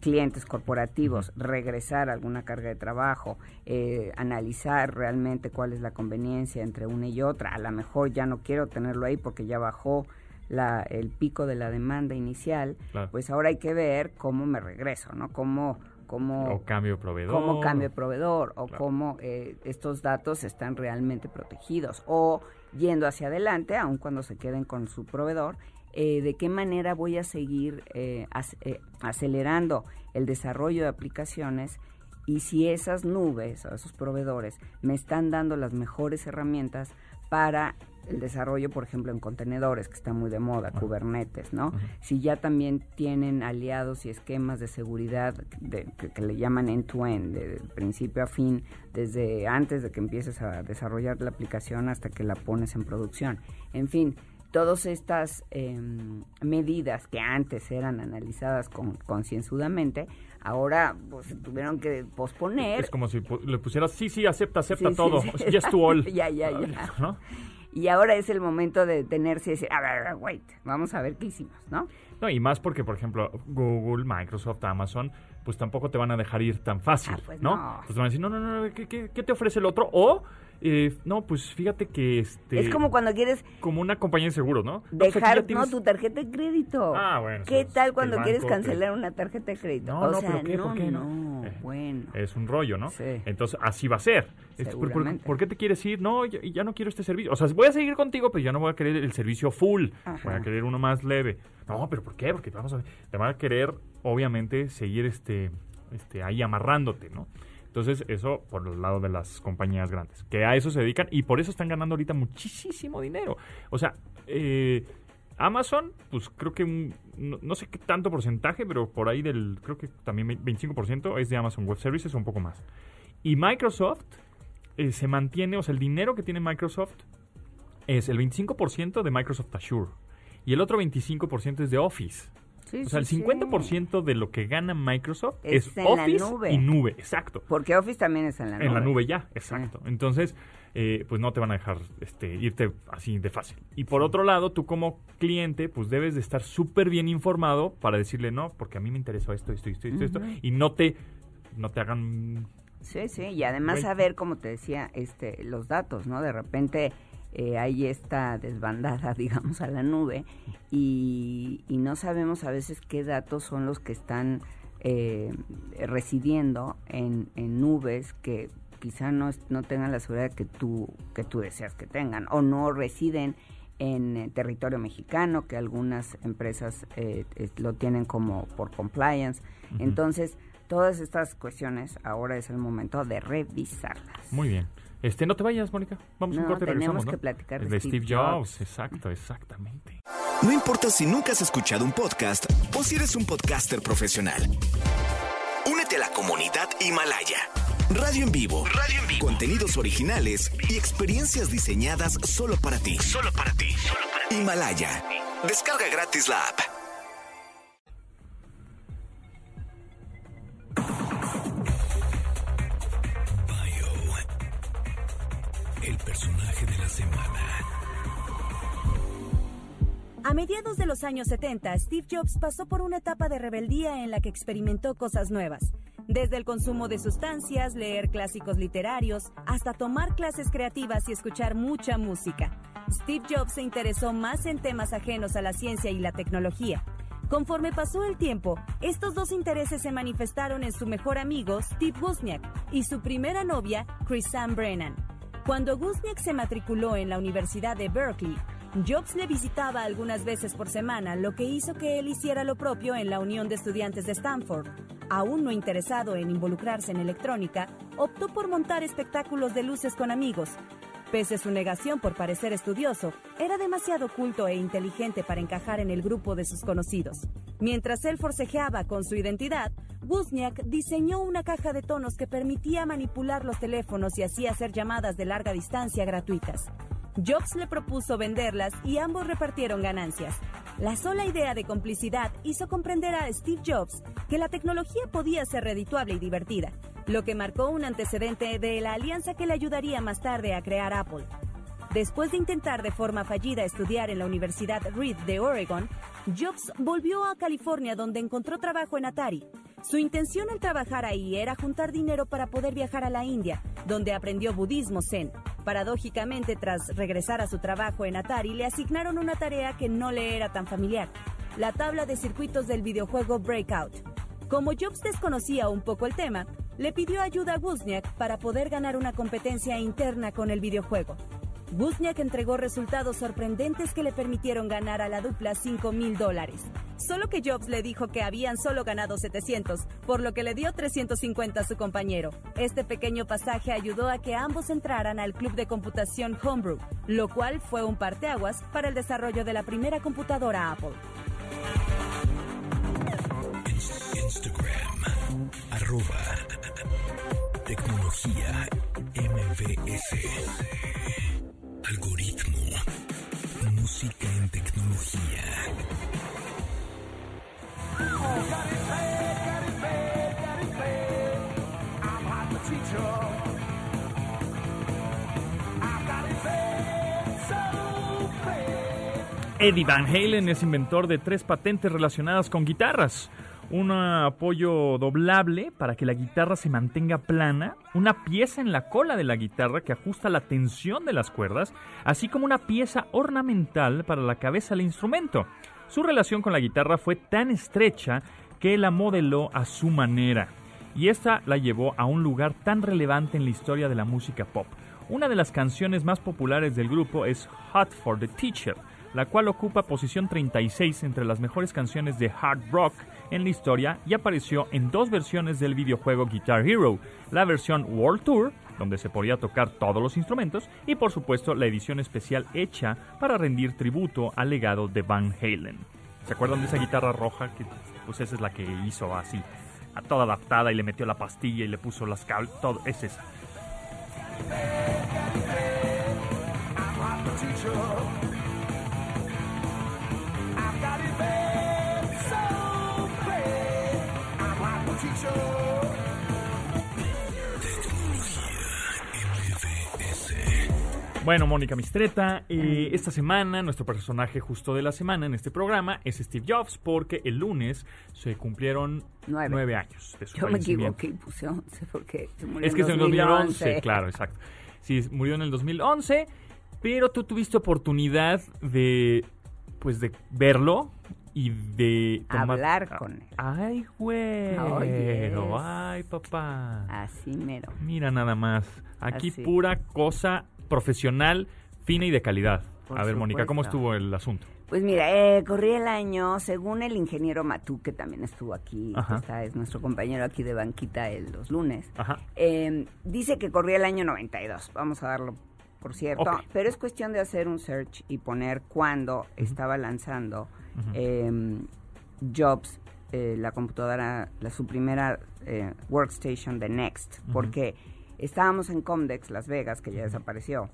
clientes corporativos regresar a alguna carga de trabajo, eh, analizar realmente cuál es la conveniencia entre una y otra, a lo mejor ya no quiero tenerlo ahí porque ya bajó la, el pico de la demanda inicial, Claro. pues ahora hay que ver cómo me regreso, ¿no? Cómo, cómo, o cambio de proveedor. cómo cambio de proveedor o Claro. cómo eh, estos datos están realmente protegidos o yendo hacia adelante, aun cuando se queden con su proveedor, eh, de qué manera voy a seguir eh, ac- eh, acelerando el desarrollo de aplicaciones y si esas nubes o esos proveedores me están dando las mejores herramientas para el desarrollo, por ejemplo, en contenedores, que está muy de moda, Kubernetes, ¿no? Si ya también tienen aliados y esquemas de seguridad de- que, que le llaman end-to-end, de principio a fin, desde antes de que empieces a desarrollar la aplicación hasta que la pones en producción. En fin, todas estas em, medidas que antes eran analizadas con, concienzudamente, ahora pues, se tuvieron que posponer. Es como si le pusieras, sí, sí, acepta, acepta Sí, sí, todo. sí. Yes to all. [LAUGHS] Ya, ya, ya. ¿No? Y ahora es el momento de detenerse y decir, a ver, wait, vamos a ver qué hicimos, ¿no? No, y más porque, por ejemplo, Google, Microsoft, Amazon, pues tampoco te van a dejar ir tan fácil, Ah, pues ¿no? no. Pues te van a decir, no, no, no, ¿qué, qué, qué te ofrece el otro? O, eh, no, pues fíjate que este... Es como cuando quieres como una compañía de seguros, ¿no? Dejar, tienes- no, tu tarjeta de crédito. Ah, bueno, ¿Qué tal cuando quieres te- cancelar una tarjeta de crédito? No, o no, sea, pero ¿qué? no, ¿Por qué no? no, Eh, bueno. Es un rollo, ¿no? Sí. Entonces, así va a ser. Este, ¿por- por, Seguramente. por qué te quieres ir? No, ya, ya no quiero este servicio. O sea, voy a seguir contigo, pero ya no voy a querer el servicio full. Ajá. Voy a querer uno más leve. No, pero ¿por qué? Porque vamos a, te van a querer, obviamente, seguir este, este, ahí amarrándote, ¿no? Entonces, eso por el lado de las compañías grandes, que a eso se dedican y por eso están ganando ahorita muchísimo dinero. O sea, eh, Amazon, pues creo que un- no, no sé qué tanto porcentaje, pero por ahí del, creo que también 25% es de Amazon Web Services o un poco más. Y Microsoft eh, se mantiene, o sea, el dinero que tiene Microsoft es el 25% de Microsoft Azure y el otro 25% es de Office. Sí, O sea, el sí, sí. 50% de lo que gana Microsoft Es es, Office nube. y nube, exacto. Porque Office también está en la nube. En la nube ya, exacto. Entonces, eh, pues no te van a dejar este, irte así de fácil. Y por otro lado, tú como cliente, pues debes de estar súper bien informado para decirle no, porque a mí me interesó esto, esto, esto, esto, esto, y no te, no te hagan... Sí, sí, y además saber, como te decía, este, los datos, ¿no? De repente eh, hay esta desbandada, [LAUGHS] digamos, a la nube y, y no sabemos a veces qué datos son los que están eh, residiendo en, en nubes que quizá no, no tengan la seguridad que tú, que tú deseas que tengan o no residen en eh, territorio mexicano, que algunas empresas eh, lo tienen como por compliance. Entonces, todas estas cuestiones ahora es el momento de revisarlas. Muy bien. Este, no te vayas, Mónica. Vamos a un corte y tenemos regresamos, ¿no? que platicar de de Steve Steve Jobs. Jobs. Exacto, exactamente. No importa si nunca has escuchado un podcast o si eres un podcaster profesional. Únete a la comunidad Himalaya. Radio en vivo. Radio en vivo. Contenidos originales y experiencias diseñadas solo para ti. Solo para ti. Himalaya. Descarga gratis la app. A mediados de los años 70, Steve Jobs pasó por una etapa de rebeldía en la que experimentó cosas nuevas. Desde el consumo de sustancias, leer clásicos literarios, hasta tomar clases creativas y escuchar mucha música. Steve Jobs se interesó más en temas ajenos a la ciencia y la tecnología. Conforme pasó el tiempo, estos dos intereses se manifestaron en su mejor amigo, Steve Wozniak, y su primera novia, Chrisanne Brennan. Cuando Wozniak se matriculó en la Universidad de Berkeley, Jobs le visitaba algunas veces por semana, lo que hizo que él hiciera lo propio en la Unión de Estudiantes de Stanford. Aún no interesado en involucrarse en electrónica, optó por montar espectáculos de luces con amigos. Pese a su negación por parecer estudioso, era demasiado culto e inteligente para encajar en el grupo de sus conocidos. Mientras él forcejeaba con su identidad, Wozniak diseñó una caja de tonos que permitía manipular los teléfonos y así hacer llamadas de larga distancia gratuitas. Jobs le propuso venderlas y ambos repartieron ganancias. La sola idea de complicidad hizo comprender a Steve Jobs que la tecnología podía ser redituable y divertida, lo que marcó un antecedente de la alianza que le ayudaría más tarde a crear Apple. Después de intentar de forma fallida estudiar en la Universidad Reed de Oregon, Jobs volvió a California donde encontró trabajo en Atari. Su intención al trabajar ahí era juntar dinero para poder viajar a la India, donde aprendió budismo zen. Paradójicamente, tras regresar a su trabajo en Atari, le asignaron una tarea que no le era tan familiar, la tabla de circuitos del videojuego Breakout. Como Jobs desconocía un poco el tema, le pidió ayuda a Wozniak para poder ganar una competencia interna con el videojuego. Wozniak entregó resultados sorprendentes que le permitieron ganar a la dupla 5 mil dólares. Solo que Jobs le dijo que habían solo ganado 700, por lo que le dio 350 a su compañero. Este pequeño pasaje ayudó a que ambos entraran al club de computación Homebrew, lo cual fue un parteaguas para el desarrollo de la primera computadora Apple. Instagram, arroba, tecnología MVS. Algoritmo. Música en tecnología. Eddie Van Halen es inventor de tres patentes relacionadas con guitarras. Un apoyo doblable para que la guitarra se mantenga plana, una pieza en la cola de la guitarra que ajusta la tensión de las cuerdas, así como una pieza ornamental para la cabeza del instrumento. Su relación con la guitarra fue tan estrecha que la modeló a su manera, y esta la llevó a un lugar tan relevante en la historia de la música pop. Una de las canciones más populares del grupo es Hot for the Teacher, la cual ocupa posición 36 entre las mejores canciones de hard rock en la historia y apareció en dos versiones del videojuego Guitar Hero, la versión World Tour, donde se podía tocar todos los instrumentos, y por supuesto la edición especial hecha para rendir tributo al legado de Van Halen. ¿Se acuerdan de esa guitarra roja? Que pues esa es la que hizo así, a toda adaptada y le metió la pastilla y le puso las cables, todo, es esa. Bueno, Mónica Mistreta, eh, esta semana nuestro personaje justo de la semana en este programa es Steve Jobs porque el lunes se cumplieron Nueve. nueve, años de su Yo me equivoqué y puse 11 porque se murió Es que es en el 2011. 2011, claro, exacto. Sí, murió en el 2011, pero tú tuviste oportunidad de, pues, de verlo y de Hablar con él. Ay, güey. Oh, yes. Ay, papá. Así mero. Mira nada más. Aquí Así. pura cosa profesional, fina y de calidad. Por A ver, Mónica, ¿cómo estuvo el asunto? Pues mira, eh, corría el año, según el ingeniero Matú, que también estuvo aquí, Ajá. está, es nuestro compañero aquí de banquita el- los lunes, Ajá. eh, dice que corría el año 92, vamos a darlo por cierto, pero es cuestión de hacer un search y poner cuándo estaba lanzando eh, Jobs eh, la computadora, la, su primera eh, workstation de Next, porque estábamos en Comdex Las Vegas, que ya desapareció,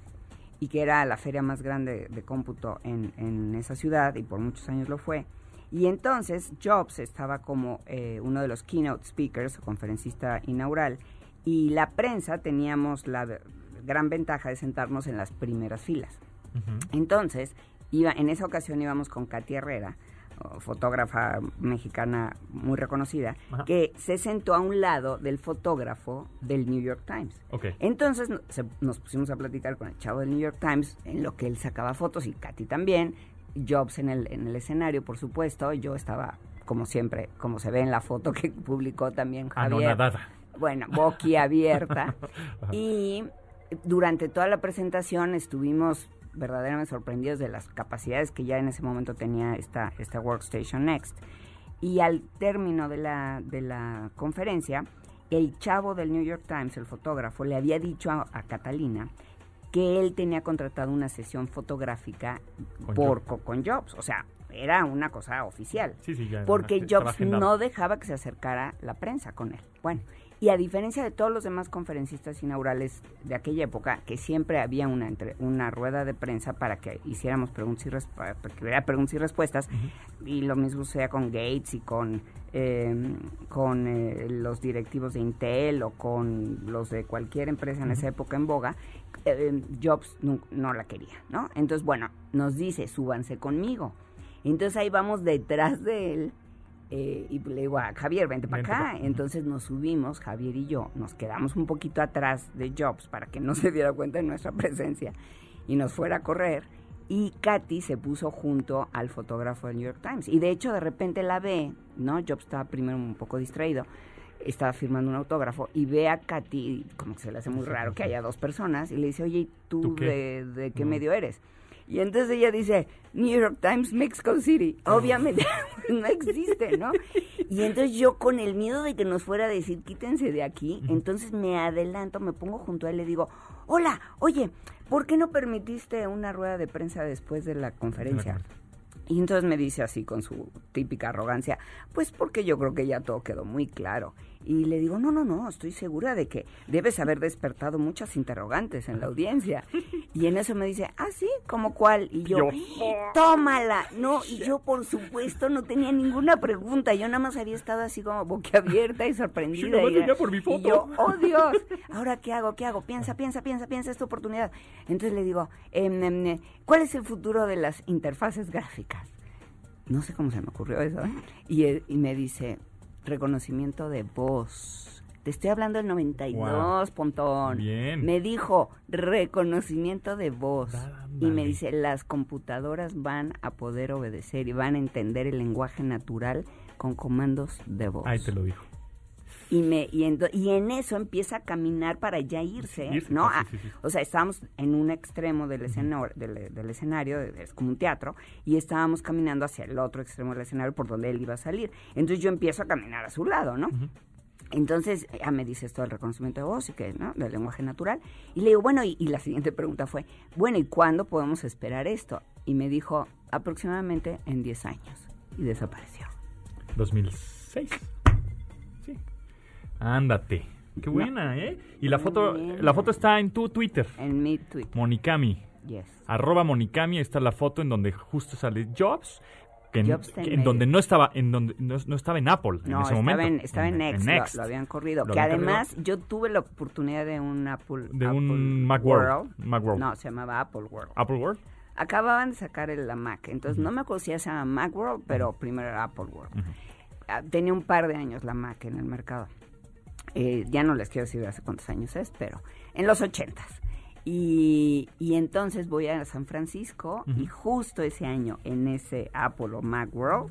y que era la feria más grande de cómputo en, en esa ciudad, y por muchos años lo fue. Y entonces Jobs estaba como eh, uno de los keynote speakers, o conferencista inaugural, y la prensa teníamos la gran ventaja de sentarnos en las primeras filas. Entonces, iba, en esa ocasión íbamos con Katy Herrera, fotógrafa mexicana muy reconocida, Ajá. que se sentó a un lado del fotógrafo del New York Times. Ok. Entonces se- nos pusimos a platicar con el chavo del New York Times en lo que él sacaba fotos y Katy también. Jobs en el, en el escenario, por supuesto. Yo estaba, como siempre, como se ve en la foto que publicó también Javier. Anonadada. Bueno, boquiabierta. [LAUGHS] y durante toda la presentación estuvimos verdaderamente sorprendidos de las capacidades que ya en ese momento tenía esta, esta Workstation Next. Y al término de la, de la conferencia, el chavo del New York Times, el fotógrafo, le había dicho a, a Catalina que él tenía contratado una sesión fotográfica Con por, co- con Jobs. O sea, era una cosa oficial. Sí, sí, ya. Porque Jobs no dejaba que se acercara la prensa con él. Bueno, y a diferencia de todos los demás conferencistas inaugurales de aquella época, que siempre había una, entre- una rueda de prensa para que hiciéramos preguntas y, res- para que hubiera preguntas y respuestas, y lo mismo sea con Gates y con, eh, con eh, los directivos de Intel o con los de cualquier empresa en esa época en boga, eh, Jobs no, no la quería, ¿no? Entonces, bueno, nos dice, súbanse conmigo. Entonces ahí vamos detrás de él eh, y le digo a Javier, vente para acá. pa'. Entonces nos subimos, Javier y yo, nos quedamos un poquito atrás de Jobs para que no [LAUGHS] se diera cuenta de nuestra presencia y nos fuera a correr. Y Katy se puso junto al fotógrafo del New York Times. Y de hecho, de repente la ve, ¿no? Jobs estaba primero un poco distraído, estaba firmando un autógrafo y ve a Katy, y como que se le hace muy raro que haya dos personas, y le dice, oye, ¿y ¿tú, ¿Tú qué? de, de qué No. medio eres? Y entonces ella dice, New York Times, Mexico City. Obviamente [LAUGHS] no existe, ¿no? Y entonces yo con el miedo de que nos fuera a decir, quítense de aquí, entonces me adelanto, me pongo junto a él y le digo, hola, oye, ¿por qué no permitiste una rueda de prensa después de la conferencia? Y entonces me dice así con su típica arrogancia, pues porque yo creo que ya todo quedó muy claro. Y le digo, no, no, no, estoy segura de que debes haber despertado muchas interrogantes en la audiencia. Y en eso me dice, ah, sí, ¿cómo cuál? Y yo, tómala. No, y yo por supuesto no tenía ninguna pregunta, yo nada más había estado así como boquiabierta y sorprendida. Sí, y, por mi y foto. yo, oh [LAUGHS] Dios, ahora qué hago, qué hago, piensa, piensa, piensa, piensa esta oportunidad. Entonces le digo, eh, ¿cuál es el futuro de las interfaces gráficas? No sé cómo se me ocurrió eso. ¿eh? Y, él- y me dice, reconocimiento de voz. Te estoy hablando del 92, Guau. Pontón. Bien. Me dijo, reconocimiento de voz. Y me dice, las computadoras van a poder obedecer y van a entender el lenguaje natural con comandos de voz. Ahí te lo dijo. Y, me, y, ento- y en eso empieza a caminar para ya irse, Irse, ¿no? Ah, sí, sí. O sea, estábamos en un extremo del escenario, del, del escenario, es como un teatro, y estábamos caminando hacia el otro extremo del escenario por donde él iba a salir. Entonces yo empiezo a caminar a su lado, ¿no? Entonces, ya me dice esto del reconocimiento de voz y que, ¿no? Del lenguaje natural. Y le digo, bueno, y, y la siguiente pregunta fue, bueno, ¿y cuándo podemos esperar esto? Y me dijo, aproximadamente en 10 años. Y desapareció. 2006. Ándate. Qué buena, ¿eh? Y la foto, la foto está en tu Twitter, En mi tweet. Monicami. Yes. Arroba Monicami, ahí está la foto en donde justo sale Jobs. Que en, Jobs en que en medio. donde no estaba, en donde no, no estaba en Apple en ese estaba, momento. en, estaba en Next, lo- Next. Lo, habían corrido. Lo que habían además yo tuve la oportunidad de un Apple. De Apple un Macworld. Macworld. No, se llamaba Apple World. Apple World. Acababan de sacar el, la Mac, entonces no me acuerdo si ya se llama Macworld, pero primero era Apple World. Ah, Tenía un par de años la Mac en el mercado. Eh, ya no les quiero decir hace cuántos años es, pero en los ochentas. Y, y entonces voy a San Francisco y justo ese año en ese Apple o Macworld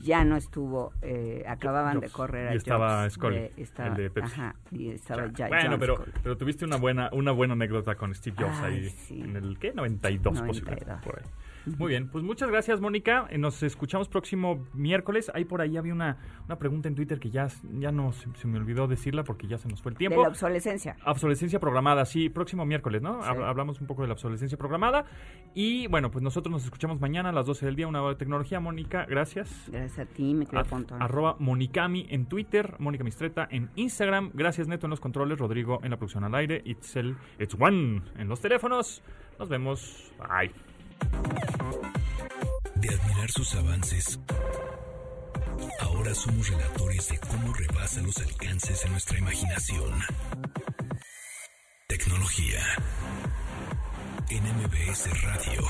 ya no estuvo, eh, acababan de correr a Y estaba Jobs Scully, de- estaba- el de Pepsi. Ajá, y estaba ya bueno, John pero, Scully. pero tuviste una buena, una buena anécdota con Steve Jobs Ay, ahí. sí. En el, ¿qué? 92, 92. posiblemente. Por ahí. Muy bien, pues muchas gracias, Mónica. Eh, Nos escuchamos próximo miércoles. Ahí por ahí había una, una pregunta en Twitter que ya, ya no se, se me olvidó decirla porque ya se nos fue el De tiempo. la obsolescencia. Obsolescencia programada, sí, próximo miércoles, ¿no? Sí. Hablamos un poco de la obsolescencia programada. Y bueno, pues nosotros nos escuchamos mañana a las 12 del día, una hora de tecnología. Mónica, gracias. Gracias a ti, me quedo Pontón. arroba Monicami en Twitter, Mónica Mistreta en Instagram. Gracias, Neto, en los controles, Rodrigo en la producción al aire, Itzel, It's One en los teléfonos. Nos vemos. Bye. De admirar sus avances, ahora somos relatores de cómo rebasa los alcances de nuestra imaginación. Tecnología. En MBS Radio.